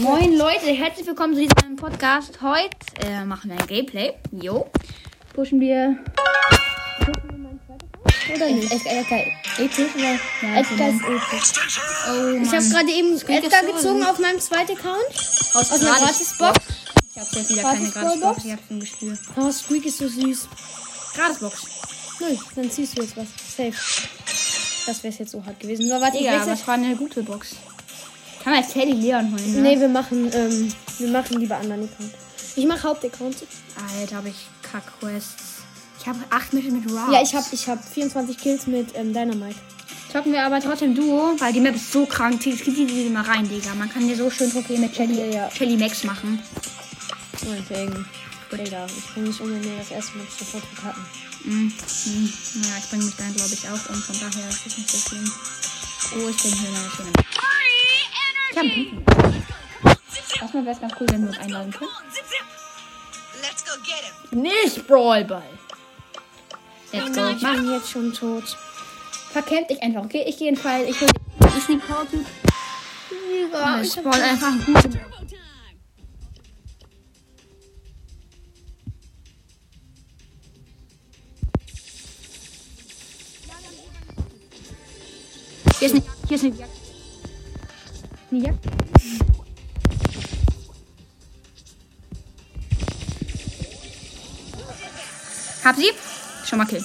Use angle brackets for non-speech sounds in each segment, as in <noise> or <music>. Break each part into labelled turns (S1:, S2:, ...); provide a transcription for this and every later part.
S1: Moin Leute, herzlich willkommen zu diesem Podcast. Heute äh, machen wir ein Gameplay. Jo. Pushen wir.
S2: Oder nicht?
S1: Edgar, episch oder? Ja,
S2: Edgar ist episch.
S1: Oh.
S2: Ich habe gerade eben Edgar gezogen auf meinem zweiten Account.
S1: aus,
S2: aus einer Gratisbox.
S1: Ich habe jetzt wieder keine
S2: Gratis-Box.
S1: Ich habe ein Gespür.
S2: Oh, Squeak ist so süß.
S1: Gratisbox.
S2: Null, dann ziehst du jetzt was. Safe. Das wäre jetzt so hart gewesen. So, warte, ich
S1: Ja,
S2: wechsle.
S1: das war eine gute Box. Kann man jetzt Teddy Leon holen, ne?
S2: Nee, wir machen, ähm, wir machen lieber anderen Account. Ich mache Hauptaccount.
S1: Alter, habe ich Kack-Quests. Ich habe 8 Missionen mit Rouse.
S2: Ja, ich habe ich hab 24 Kills mit ähm, Dynamite.
S1: Zocken wir aber trotzdem Duo, weil die Map ist so krank. Die die- die- die mal rein, Digga. Man kann hier so schön Trophäen mit Shelly,
S2: Ja, ja.
S1: Shelly Max machen.
S2: Meinetwegen. Digga, ich kann nicht um mir das erste Mal sofort verkacken.
S1: Mhm. Mhm. Ja, ich bringe mich dann, glaube ich, auch um. Von daher ist es nicht so schlimm. Oh, ich bin hier mal schön. Ich habe einen. Erstmal wäre es ganz cool, wenn wir uns einladen können. Nicht Brawlball. Let's go.
S2: Ich bin jetzt schon tot.
S1: Verkämpf dich einfach, okay? Ich gehe in den Fall. Ich hol Ich sneak Power Cube. Ich spawn einfach einen guten. Hier ist eine, hier ist eine. Jagd. Hab sie? Schon mal kill.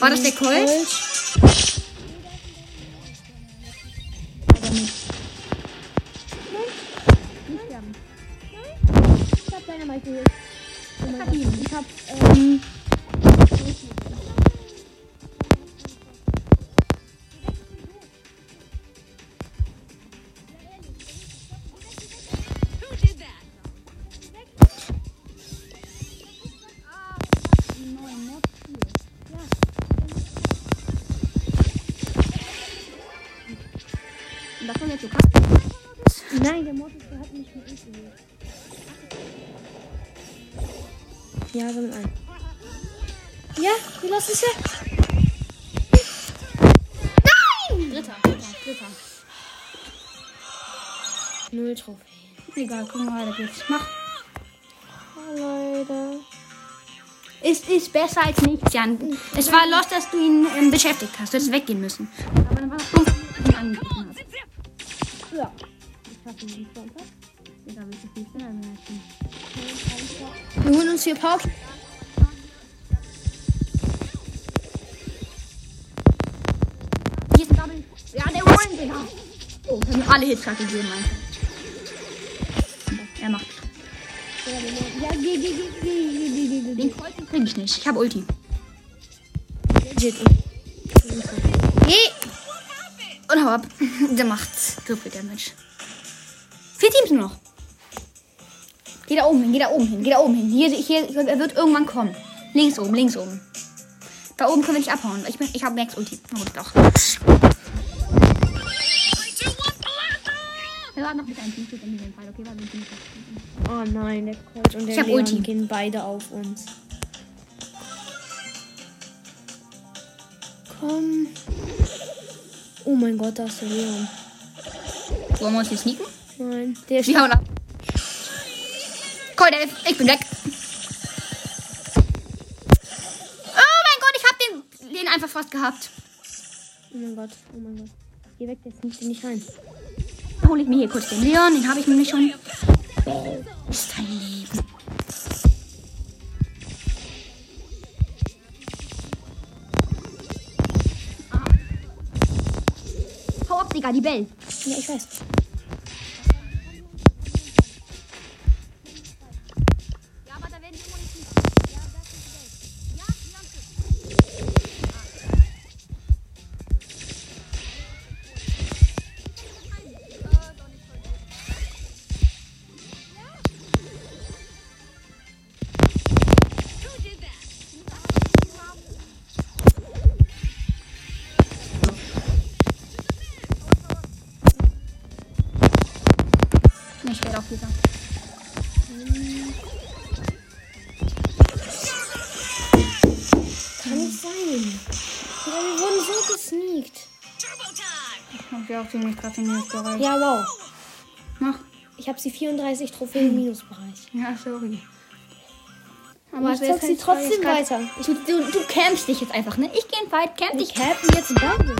S1: War das der Colt?
S2: Ja, mit ein. Ja, wie los ist er?
S1: Dritter, dritter, dritter.
S2: Null Trophäen.
S1: Egal, gucken wir weiter geht's. Mach.
S2: Leute.
S1: Es ist besser als nichts, Jan. Es war los, dass du ihn ähm, beschäftigt hast. Du hättest weggehen müssen. Aber dann war es du ihn angegriffen hast.
S2: Ja. Ich hab ihn nicht Digga,
S1: willst du 5 Dollar mehr
S2: Wir holen uns hier Pop.
S1: Hier ist ein Double. Ja, der holen, Digga. Oh, wir haben alle alle Hitschlag gegeben, Alter. Er macht.
S2: Ja, geh, geh, geh, geh, geh,
S1: Den Kreuz krieg ich nicht. Ich hab Ulti. Geh! Und hau ab. <laughs> Der macht so viel Damage. Vier Teams noch. Geh da oben hin, geh da oben hin, geh da oben hin. Hier, hier, er wird irgendwann kommen. Links oben, links oben. Da oben können wir nicht abhauen. Ich, ich habe Max Ulti. Na gut, doch. Wir warten noch bis ein Team steht in diesem Fall. Okay, warte, ein Team steht.
S2: Oh nein, der Colt und der
S1: Ich hab
S2: Leon
S1: Ulti.
S2: gehen beide auf uns. Komm. Oh mein Gott, da ist der Leon.
S1: Wollen wir uns hier sneaken?
S2: Nein, der
S1: Wir hauen ab. Colt 11, ich bin weg. Oh mein Gott, ich hab den, den einfach fast gehabt.
S2: Oh mein Gott, oh mein Gott. Geh weg, der sneakt den nicht rein.
S1: Dann hole ich mir hier kurz den Leon, den habe ich nämlich schon. Ist dein Leben. Ah. Hau ab, Digga, die Bell.
S2: Ja, ich weiß.
S1: Sie auch ziemlich krass im Minusbereich.
S2: Ja, wow.
S1: Mach.
S2: Ich habe sie 34 Trophäen im Minusbereich.
S1: Ja, sorry.
S2: Aber ich zock sie trotzdem weiter.
S1: Du, du, du campst dich jetzt einfach, ne? Ich geh in Fight, camp
S2: Ich
S1: dich.
S2: cappen jetzt Bubble.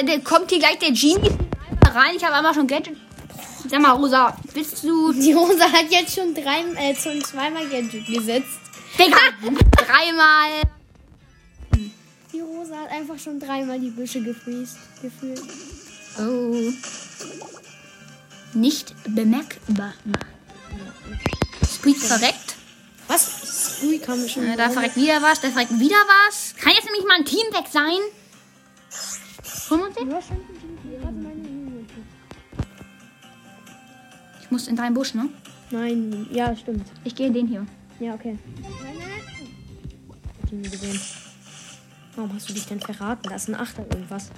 S1: Aber der kommt hier gleich der Genie rein. Ich habe einmal schon Gadget. Sag mal, Rosa, bist du. <laughs>
S2: Die Rosa hat jetzt schon drei, äh, schon zweimal Gadget gesetzt.
S1: Digga! Dreimal.
S2: Die Rosa hat einfach schon dreimal die Büsche gefriest, gefühlt.
S1: Oh. Nicht bemerkbar. Squeak verreckt.
S2: Was? Ui, kam schon.
S1: Äh, da verreckt wieder was, da verreckt wieder was. Kann jetzt nämlich mal ein Team weg sein.
S2: 95?
S1: Ich muss in deinen Busch, ne?
S2: Nein, ja, stimmt.
S1: Ich gehe in den hier.
S2: Ja, okay. Hat ihn gesehen. Warum hast du dich denn verraten? Da ist ein Achter irgendwas.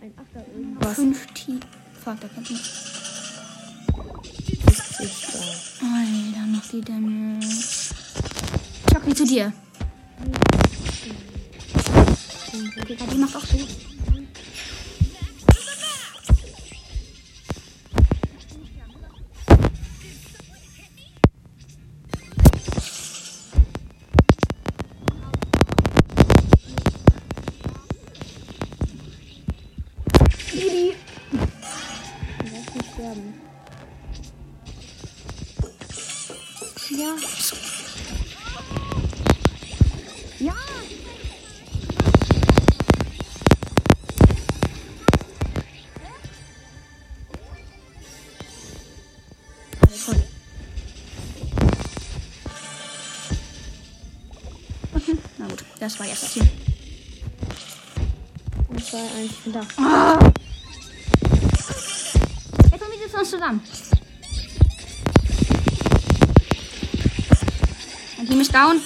S2: Ein Achter irgendwas.
S1: Fünf T. Fuck, da
S2: kommt nicht.
S1: Alter, noch die Dämme. Chucky zu dir. Hm. Ja, die macht auch so. Das war jetzt das Team.
S2: Und zwei, eins, bin da.
S1: Jetzt wir sitzen uns zusammen. Ein Team ist down.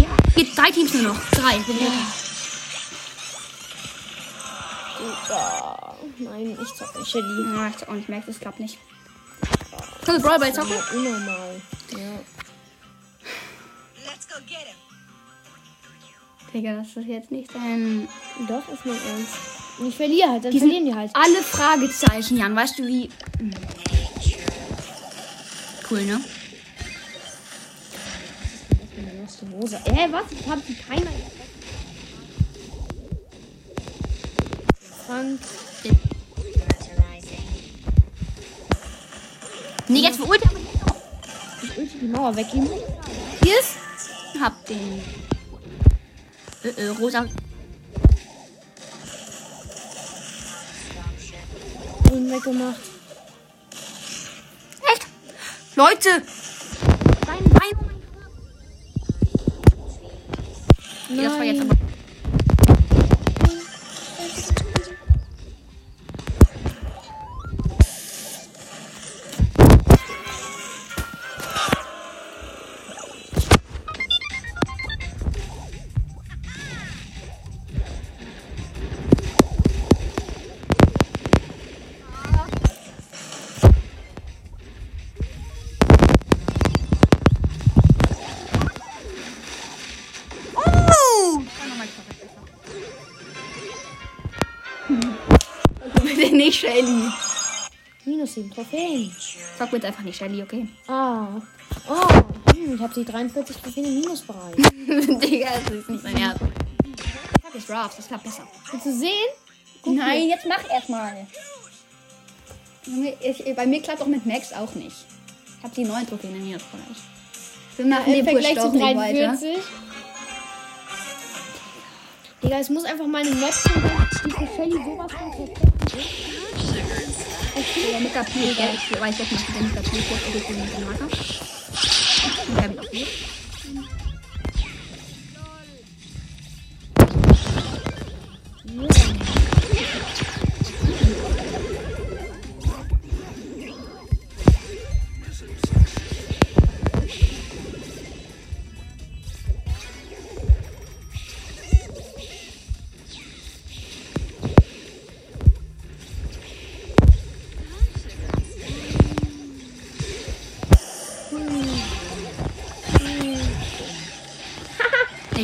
S1: Ja, geht drei Teams nur noch. Drei. Wir ja.
S2: Super. Nein, ich zock nicht Shelly.
S1: Ja, ich auch nicht merke, es klappt nicht. Können wir Brawl Ball zocken?
S2: Unnormal. Ja.
S1: Digga, das ist jetzt nicht dein.
S2: Doch, ist mein Ernst. Und ich verliere halt, dann
S1: Die
S2: verlieren die halt.
S1: alle Fragezeichen, Jan. Weißt du wie. Cool, ne?
S2: Eine loste Hose. Hä, was? Ich hab die keiner. Frank.
S1: Nee, jetzt für Ulti, aber noch.
S2: Ich ulti die Mauer weggeben.
S1: Hier ist. Hab den. Äh, äh, rosa.
S2: Grün weggemacht.
S1: Echt? Leute! Dein Bein. Okay, das war jetzt aber. Nicht Shelly.
S2: Minus 7 Trophäen.
S1: Sag mir jetzt einfach nicht Shelly, okay?
S2: Ah. Oh. Hm, ich habe sie 43 Trophäen im Minusbereich. <laughs>
S1: Digga, das ist nicht mein Ernst. Ich hab jetzt Rafts, das klappt besser.
S2: Willst du sehen?
S1: Nein, jetzt mach erstmal. Bei mir klappt auch mit Max auch nicht. Ich habe die neuen Trophäen im Minusbereich. Wir machen
S2: Im Vergleich zu
S1: nicht weiter.
S2: 43. Digga, es muss einfach mal eine Map sein, die für Shelly sowas von perfekt
S1: Ja, mit KP, gell? Ich weiß jetzt nicht, wie der mit KP ist, ich den mit dem Marker. Ich hab ihn auch nicht. Ich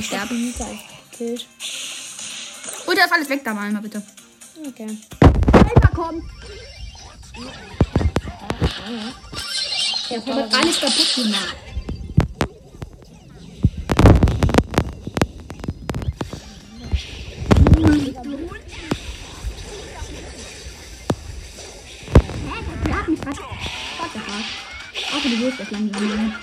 S1: sterbe.
S2: Nita einfach gekillt.
S1: Und da ist alles weg da mal, bitte.
S2: Okay.
S1: Alter, komm.
S2: Ja,
S1: Da wird alles kaputt gemacht. Hatten fast. Warte mal. Auch du wirst das langsam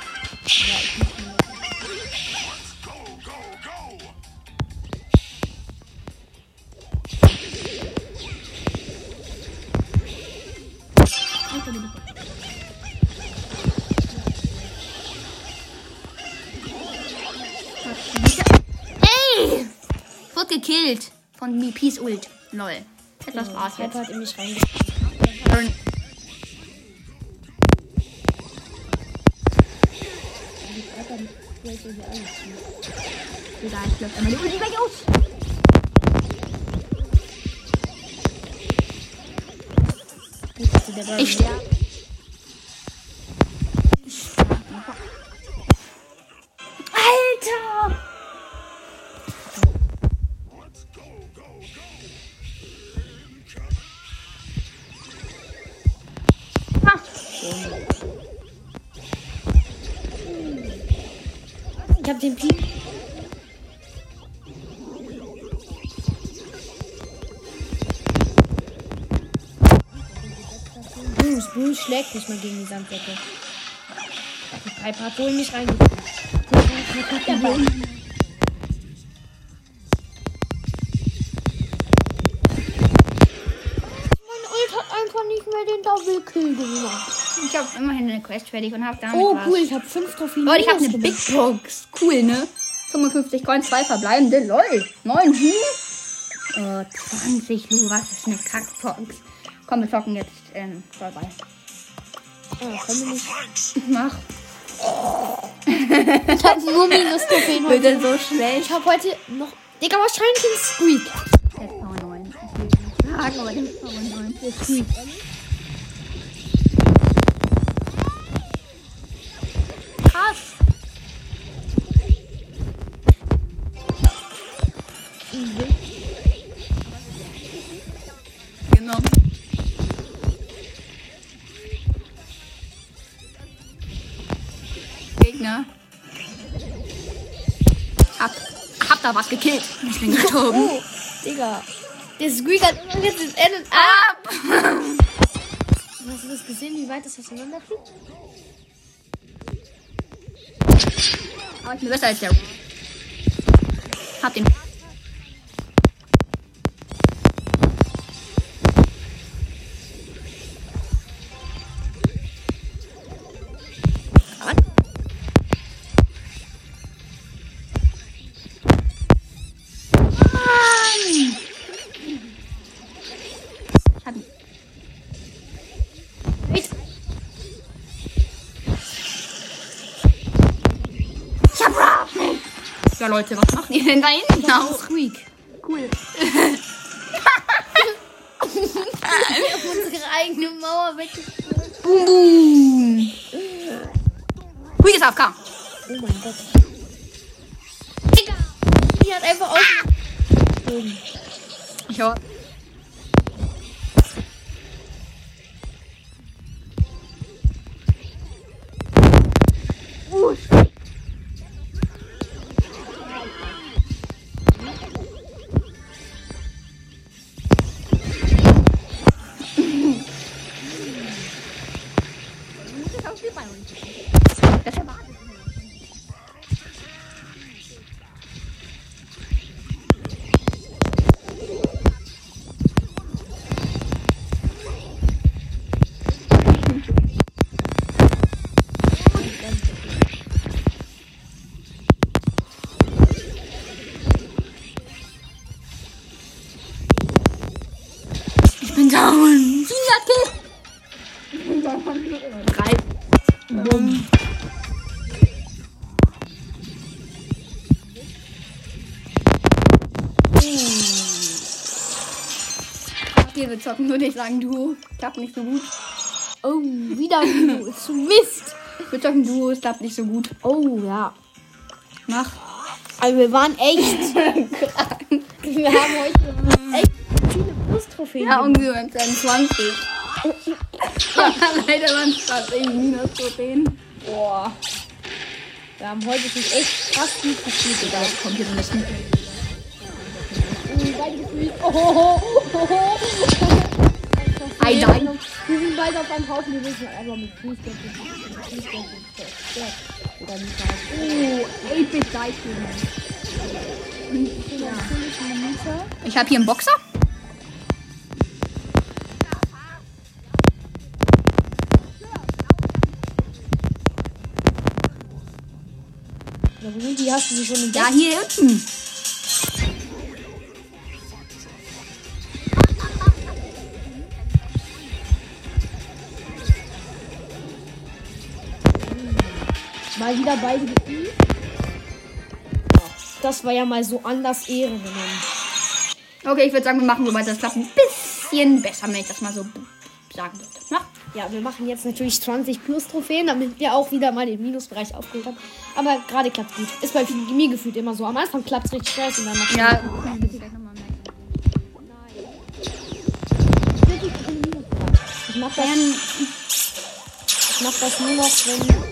S1: Ult. Lol. Etwas war's jetzt.
S2: Hat in mich reingespielt.
S1: Egal, ich lösche einmal die Ulti weg aus. Ich sterbe.
S2: Schlägt nicht mal gegen die Sanddecke. Die Piper hat wohl einfach nicht mehr den Double Kill gemacht.
S1: Ich habe immerhin eine Quest fertig und habe damit
S2: Oh
S1: was.
S2: cool, ich habe fünf Trophäen.
S1: Leute, ich habe eine Big Box. Cool, ne? 55 Coins, 2 verbleibende. Lol. 9 Hu. Äh, 20 Lu. Was ist eine Kackbox? Komm, wir zocken jetzt ähm, vorbei.
S2: Komm mir nicht.
S1: Mach.
S2: Ich habe nur minus Trophäen heute.
S1: Bitte so schlecht.
S2: Ich habe heute noch. Digga, wahrscheinlich ein Squeak.
S1: Jetzt Power 9. Ich will nicht sagen, aber ist Power 9. Der Squeak. Da was gekillt. Ich bin gestorben.
S2: Oh, Digga. Der Squeak hat jetzt das Ende. Ah!
S1: Ab!
S2: Hast du das gesehen, wie weit das auseinanderfliegt?
S1: Aber ich bin besser als der. Hab den. Ja, Leute, was macht ihr denn da hinten aus?
S2: Squeak.
S1: Cool.
S2: Auf unsere eigene Mauer weg.
S1: Boom, boom. Quick ist AFK.
S2: Oh mein Gott. Digga. Die hat einfach aus.
S1: Ich hör. Okay, wir zocken nur nicht sagen Duo. Klappt nicht so gut.
S2: Oh, wieder Duos. <laughs> Mist.
S1: Wir zocken Duo, es klappt nicht so gut.
S2: Oh, ja.
S1: Mach.
S2: Also wir waren echt. <laughs> wir haben heute echt viele Plus-Trophäen.
S1: Ja, ungefähr 20. ja, leider waren es fast irgendwie minus Trophäen.
S2: Boah. Wir haben heute schon echt krass viel passiert.
S1: Egal, kommt hier so eine Sneak.
S2: Beide gefühlt. Oh, oh, oh, oh. Wir sind beide auf einem Haufen, wir müssen einfach mit Fußball. Oder nicht
S1: Oh, 8-Bit
S2: halt.
S1: Ich habe hier einen Boxer.
S2: Ja, wo sind die? Hast du sie schon entdeckt?
S1: Ja, hier hinten.
S2: Mal wieder beide gefühlt. Das war ja mal so anders Ehre genommen.
S1: Okay, ich würde sagen, wir machen so weiter. Das klappt ein bisschen besser, wenn ich das mal so sagen würde. Na?
S2: Ja, wir machen jetzt natürlich 20 plus Trophäen, damit wir auch wieder mal den Minusbereich aufgeholt haben. Aber gerade klappt gut. Ist bei mir gefühlt immer so. Am Anfang klappt es richtig scheiße und dann macht
S1: Ja.
S2: Ich mach das, ich mach das nur noch, wenn.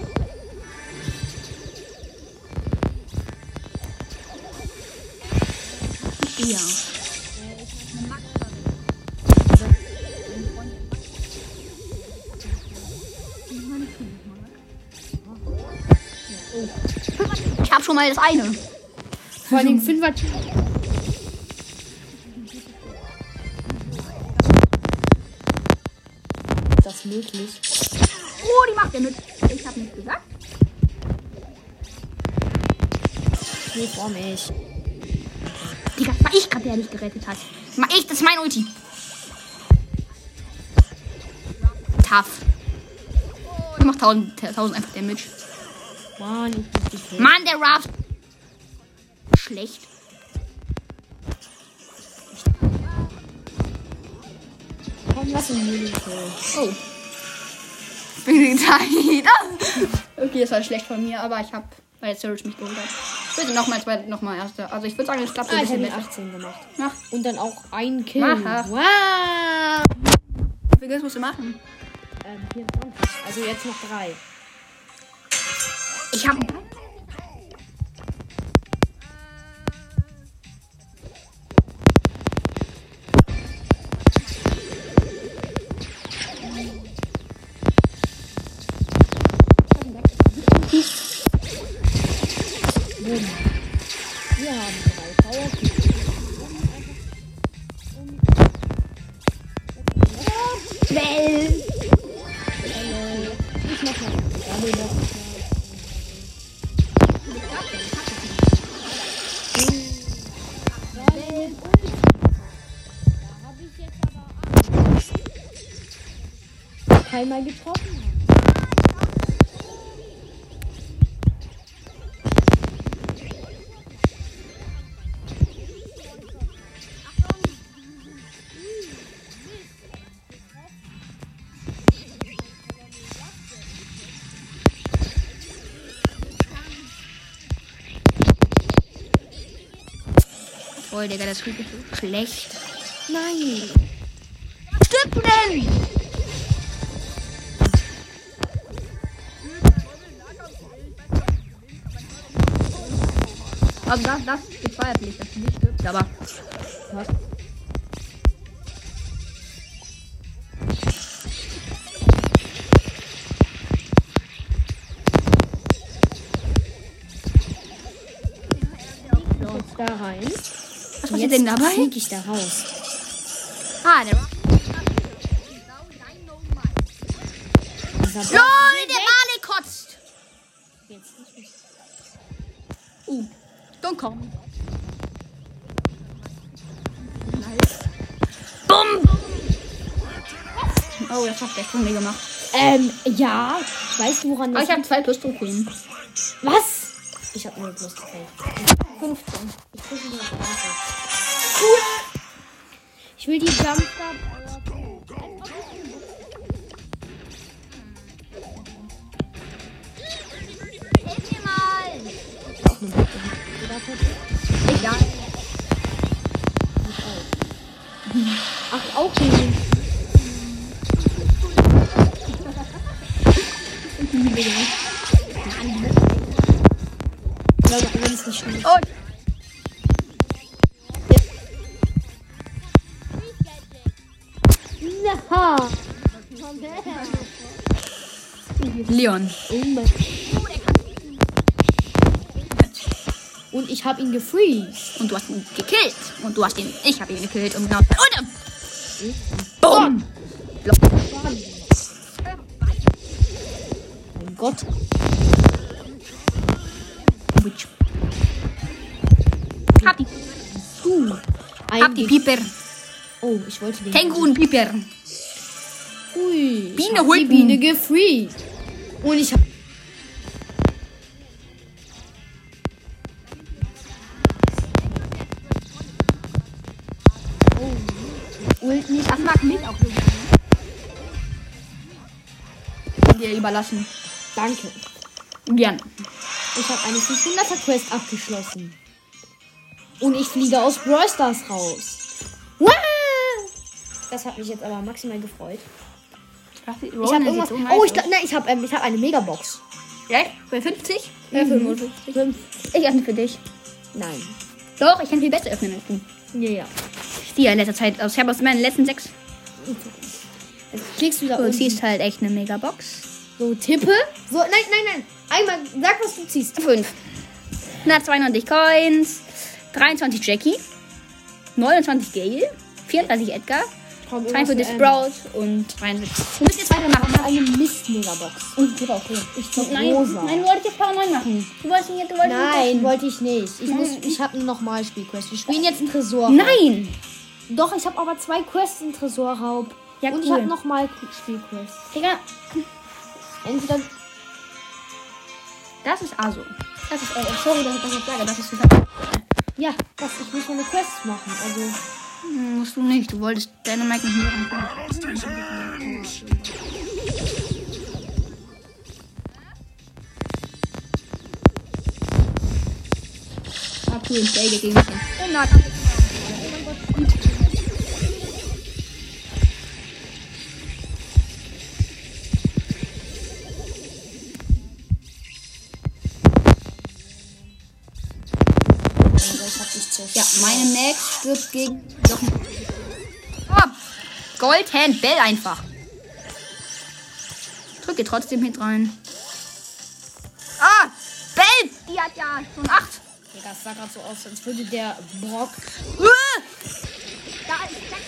S1: Ja. Ich habe schon mal das eine.
S2: Vor allem Fünfer. Ist das möglich?
S1: Oh, die macht er mit. Ich habe nichts gesagt.
S2: Nee, vor mich.
S1: War ich gerade, der dich gerettet hat. Das war ich, das ist mein Ulti. Tough. Ich mach 1000, 1000 einfach Damage.
S2: Mann, ich.
S1: Mann, der Raft. Schlecht.
S2: Komm, lass ihn nicht hören.
S1: Oh. Bin Zeit. <laughs> Okay, das war schlecht von mir, aber ich hab, weil Surge mich geholt hat. Bitte nochmal zwei, nochmal erste. Also ich würde sagen, es klappt ein
S2: Ah, ich habe
S1: besser.
S2: 18 gemacht.
S1: Mach.
S2: Und dann auch ein Kill.
S1: Aha.
S2: Wow.
S1: Wie viel Geld musst du machen?
S2: Ähm, 24. Also jetzt noch drei.
S1: Ich hab.
S2: Keinmal getroffen.
S1: Voll, Digga, das Krieg ist so schlecht.
S2: Nein.
S1: Stimmt denn? Also das, das bezweifle ich, dass du nicht stirbst, aber.
S2: Was? Jetzt da rein.
S1: Was passiert denn dabei?
S2: flieg ich da raus.
S1: Ah, der.
S2: Dieser Boss-
S1: don't come. Bumm! Oh, das hat der von mir gemacht.
S2: Ähm, ja. Weißt du, woran
S1: Aber
S2: das
S1: ich habe zwei plus Trophäen.
S2: Was? Ich habe nur plus 3.
S1: 15.
S2: Ich. Cool. Ich will die Jumpstart. Auch hin. Ja, aber wenn es nicht schnell.
S1: Oh. Leon.
S2: Und ich habe ihn gefreezed.
S1: Und du hast ihn gekillt. Und du hast ihn. Ich habe ihn gekillt. Und genau.
S2: Mein Gott.
S1: Hab
S2: Du.
S1: hab die Pieper.
S2: Oh, ich wollte den.
S1: Känguru und Pieper.
S2: Ui.
S1: Biene
S2: hab die Biene gefreezed. Und ich habe.
S1: Dir überlassen.
S2: Danke.
S1: Gern.
S2: Ich habe eine 500er Quest abgeschlossen. Und ich fliege aus Brawl Stars raus. Wow! Das hat mich jetzt aber maximal gefreut. Ich habe irgendwas. Oh, ich, ne, ich habe ähm, ich hab eine Megabox.
S1: Ja, bei 50?
S2: Ja, 55. Fünf.
S1: Ich öffne für dich.
S2: Nein.
S1: Doch, ich kann viel besser öffnen als du.
S2: Ja, ja.
S1: Die ja in letzter Zeit aus. Ich habe aus meinen letzten sechs.
S2: Jetzt klickst du da
S1: Du
S2: unten.
S1: ziehst halt echt eine Megabox.
S2: So, tippe. So, nein, nein, nein. Einmal, sag, was du ziehst.
S1: 5. 192 Coins. 23 Jackie. 29 Gale. 34 Edgar.
S2: Komm,
S1: 42
S2: ähm,
S1: Sprout und 73. Wir müssen jetzt weitermachen. ne?
S2: Eine Mist-Megabox.
S1: Und die okay.
S2: Ich glaub,
S1: Nein,
S2: rosa.
S1: nein, du wolltest jetzt Power 9 machen. Du wolltest nicht, du wolltest
S2: Nein, wollte ich nicht. Ich, muss, ich habe nochmal Spielquest. Wir spielen jetzt einen Tresor.
S1: Nein!
S2: Doch, ich habe aber zwei Quests in Tresorraub.
S1: Ja,
S2: Und ich
S1: cool.
S2: habe nochmal Spielquest.
S1: Digga,
S2: Entweder.
S1: das ist Aso. Das ist, äh, sorry, dass ich das jetzt sage, das ist total.
S2: Ja, was? Ich muss meine Quests machen. Also.
S1: Hm, Musst du nicht, du wolltest deine Mike nicht hören. Ah, cool, Play gegen mich. Oh gegen. Doch. Oh, Goldhand Bell einfach. Drücke trotzdem mit rein. Ah! Bell! Die hat ja schon 8.
S2: Digga, es sah gerade so aus, als würde der Brock.
S1: Uh! Da ist das.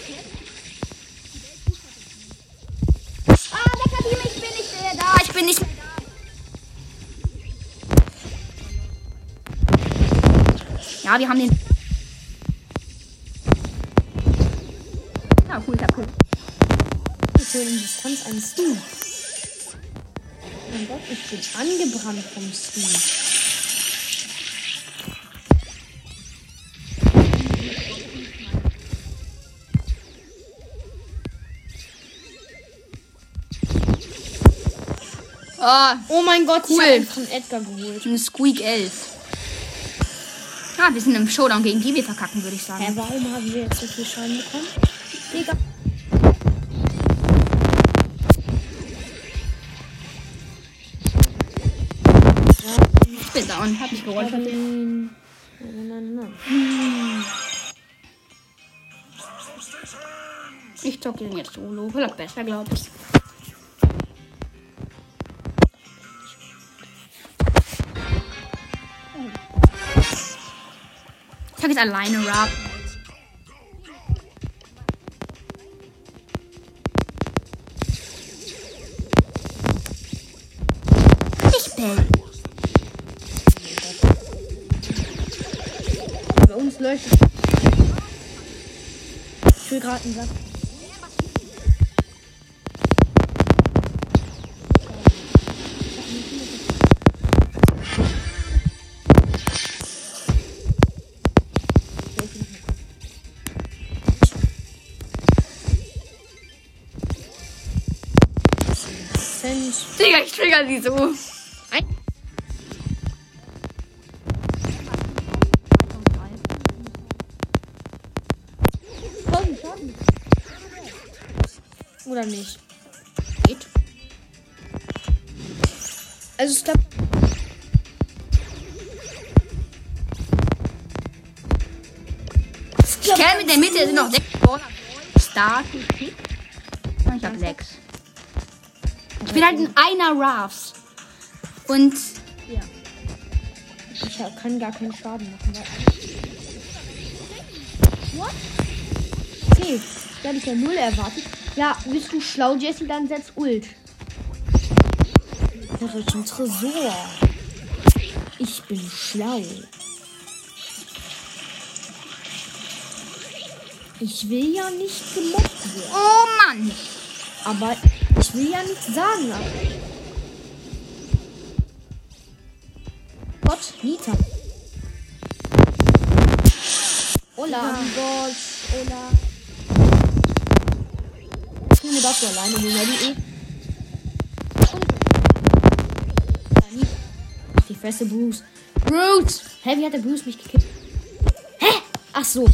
S1: Ah, lecker Team, ich bin nicht mehr da. Ich bin nicht mehr da. Ja, wir haben den.
S2: Distanz einen Stu. Mein Gott, ich bin angebrannt vom Stu.
S1: Ah,
S2: Oh mein Gott,
S1: Cool.
S2: ich habe von Edgar geholt.
S1: ein Squeak 11. Ja, wir sind im Showdown gegen die wir verkacken, würde ich sagen.
S2: Hä, warum haben wir jetzt so viel Schaden bekommen? Digga.
S1: Und hab mich geräumt.
S2: Nein, nein, nein, nein.
S1: Ich zocke den jetzt solo. Vielleicht besser, glaube ich. Ich habe jetzt alleine Rap.
S2: Will gerade einen Sack.
S1: Digga, ich trigger sie so.
S2: Oder nicht?
S1: Geht.
S2: Also es klappt.
S1: Ich kenne in der Mitte sind noch sechs Brawler. Start. Und ich hab sechs. Ich bin halt in einer Rafts. Und
S2: Ja. Ich kann gar keinen Schaden machen. What? Okay, da hatte ich ja null erwartet. Ja, bist du schlau, Jesse? Dann setz Ult. Irre zum Tresor. Ich bin schlau. Ich will ja nicht gemobbt werden.
S1: oh Mann.
S2: Aber ich will ja nichts sagen. Du alleine ja, die eh. Auf Die Fresse, Bruce. Bruce! Hä, wie hat der Bruce mich gekippt? Hä? Ach so.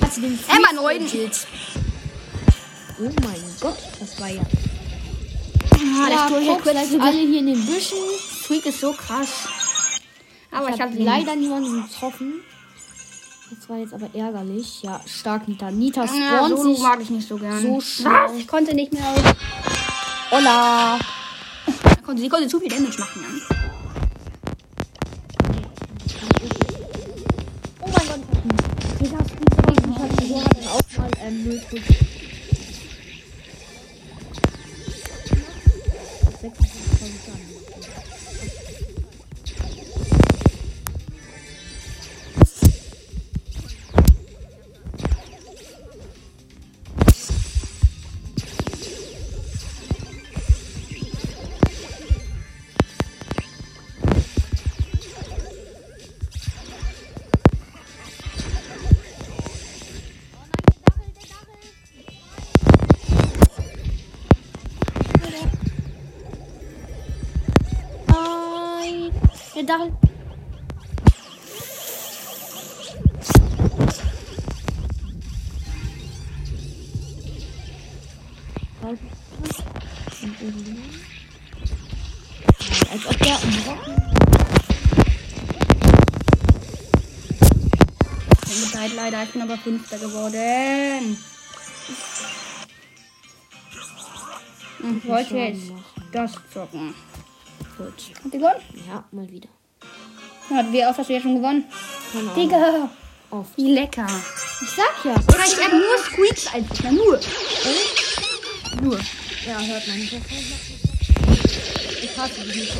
S2: Hat sie den
S1: Emma Neuden.
S2: gekillt? Oh mein Gott, das war ja.
S1: Ah,
S2: Ja, guck,
S1: Sturm
S2: vielleicht alle hier in den Büschen.
S1: Freak ist so krass. Aber ich,
S2: Ich
S1: habe
S2: leider niemanden getroffen. War jetzt aber ärgerlich. Ja, stark Nita. Nita
S1: Ja,
S2: spawnt
S1: so
S2: sich.
S1: mag ich nicht so gern.
S2: so schnell.
S1: Was? Ich konnte nicht mehr.
S2: Hola.
S1: Sie konnte, sie konnte zu viel Damage machen. Ja.
S2: Oh mein Gott. Ich hab Ich hab so dann auch mal ähm, 0 Dachel. Als ob der im Rocken.
S1: Tut mir leid, leider. Ich bin aber Fünfter geworden. Ich wollte jetzt das zocken.
S2: Gut.
S1: Hat die gewonnen?
S2: Ja, mal wieder.
S1: Hat wie oft hast du ja schon gewonnen?
S2: Ahnung.
S1: Digga.
S2: Oft.
S1: Wie lecker.
S2: Ich sag ja.
S1: Ich hab nur Squeaks einfach. Nur. Nur.
S2: Ja, hört man nicht. Ich hasse die nicht.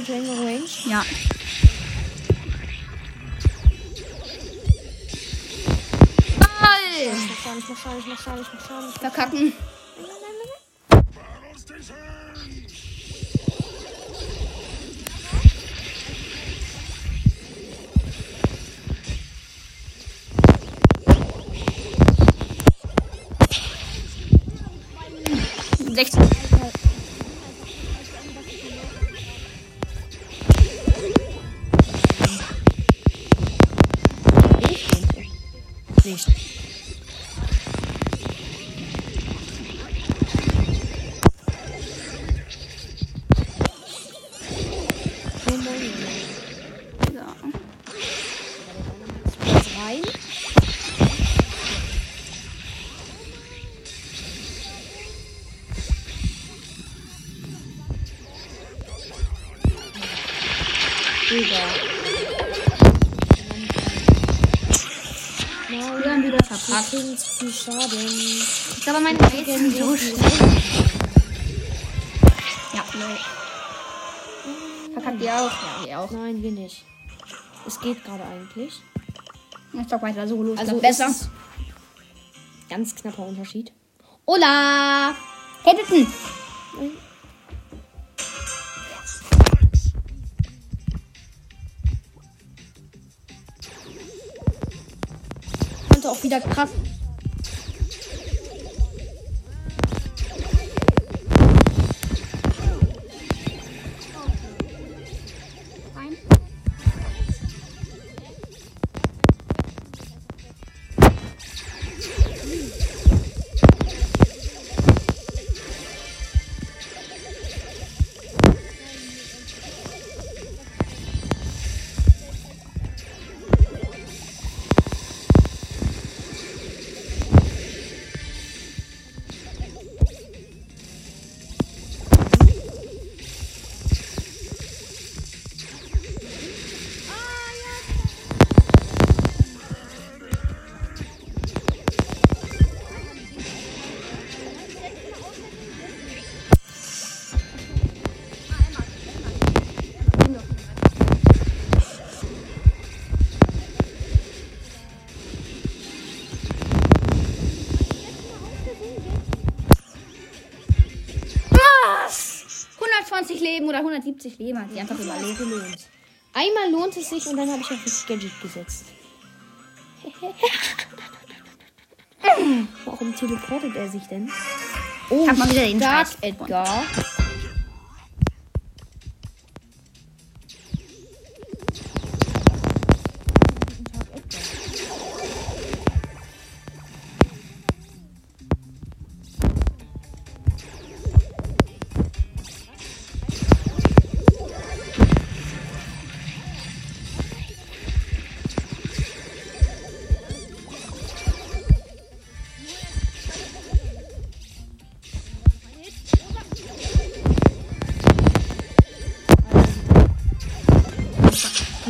S2: 10 Range?
S1: Ja. Ball!
S2: Ich mach Schaden, ich mach Schaden, ich mach Schaden, ich mach Schaden.
S1: Verkacken. rein. Wieder.
S2: wieder
S1: verpackt.
S2: Zu Schaden.
S1: Ich glaube, meine Eis sind so schnell. Ja, nein. Verkackt ihr auch? Ja, ihr auch.
S2: Nein, wir nicht. Es geht gerade eigentlich.
S1: Ich doch weiter so los.
S2: Also
S1: besser.
S2: ganz knapper Unterschied. Hola!
S1: Hamilton!
S2: Konnte auch wieder krass.
S1: 70 Leben die einfach überlebt.
S2: Gelohnt. Einmal lohnt es sich und dann habe ich auf das Gadget gesetzt. <laughs> Warum teleportet er sich denn? Oh,
S1: ich hab oh, mal wieder den
S2: Dark Edgar.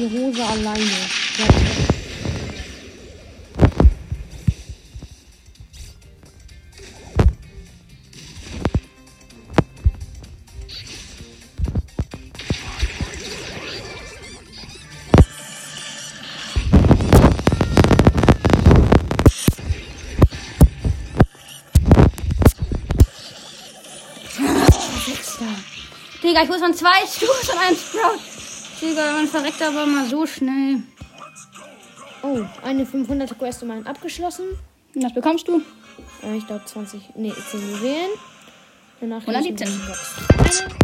S2: Die Rose alleine. Ja.
S1: Digga, ich muss von zwei Stufen und einem Sprout. Digga, man verreckt aber mal so schnell.
S2: Oh, eine 500er Quest um abgeschlossen.
S1: Und was bekommst du?
S2: Äh, ich glaube 20, nee, 10 Juwelen. Danach
S1: 117.
S2: eine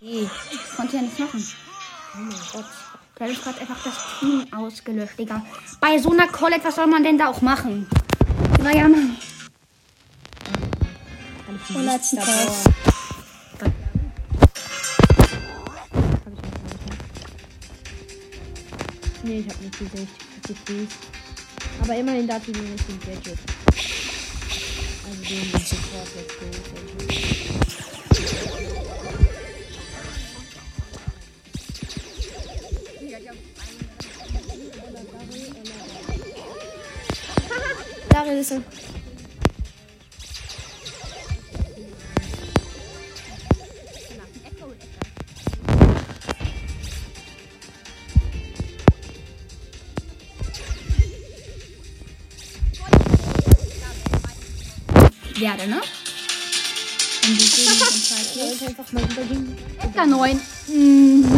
S2: Okay.
S1: Ich konnte ja nichts machen.
S2: Oh mein Gott.
S1: Du hast gerade einfach das Team ausgelöscht, Digga. Bei so einer Colette, was soll man denn da auch machen? Naja, Mann. Und letzten
S2: ich nicht. Nee, ich hab nicht gesehen. Ich hab gefreezed. Aber immerhin ich den richtigen Gadget. Also den Support Let's Go Gadget. Darin er.
S1: Werde, ne? Und die
S2: wollte einfach mal übergehen.
S1: Edgar 9. Mhm.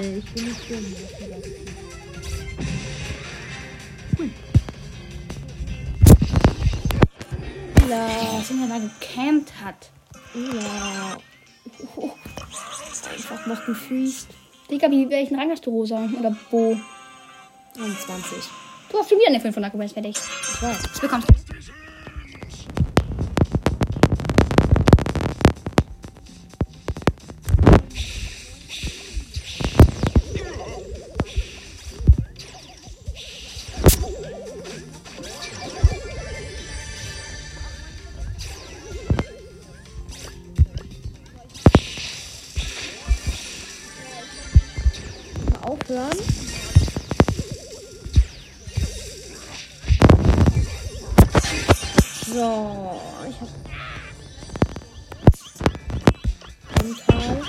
S2: Ich bin nicht dumm. Ja,
S1: Was er da gecampt hat.
S2: ja. Oh, einfach noch gefreezed.
S1: Digga, wie welchen Rang hast du, Rosa? Oder Bo?
S2: 21.
S1: Du hast schon wieder eine 500 Quest fertig.
S2: Ich weiß.
S1: Das bekommst du.
S2: Aufhören. So, ich hab. Ein Teil.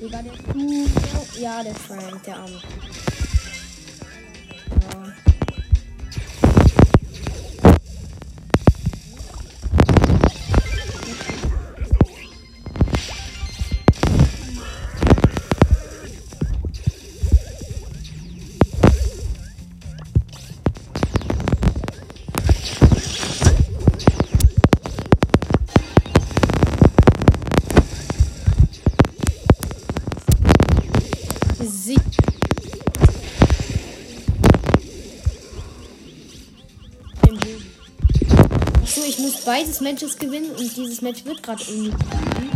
S2: Wie war der Frank? Ja, der Frank, der Arme. Beides Matches gewinnen und dieses Match wird gerade irgendwie. gewonnen.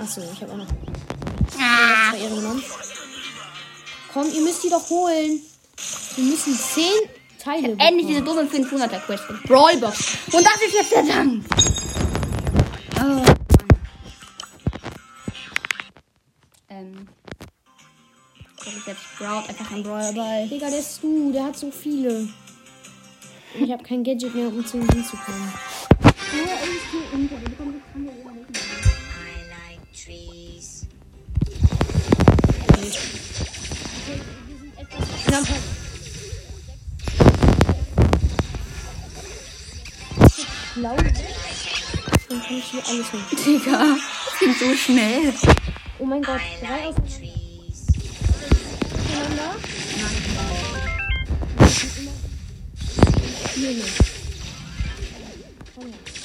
S2: Achso, ich habe auch noch
S1: Ah.
S2: zwei genommen. Komm, ihr müsst die doch holen. Wir müssen zehn Teile.
S1: Endlich diese
S2: bekommen.
S1: dumme 500er Quest. Brawlbox. Und das ist jetzt der Dank. Oh. Ähm. Das ist jetzt Sprout, einfach ein Brawlerball.
S2: Digga, der ist du, der hat so viele. Und ich habe kein Gadget mehr, um zu ihm hinzukommen. Blau. Dann kann ich hier alles hin.
S1: Digga, das ging so schnell.
S2: Oh mein Gott, drei
S3: like
S2: aufeinander.
S3: trees.
S2: Hier nicht.
S3: I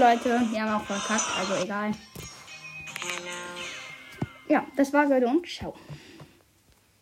S1: Leute, wir haben auch verkackt, also egal. Ja, das war's, Leute, und ciao.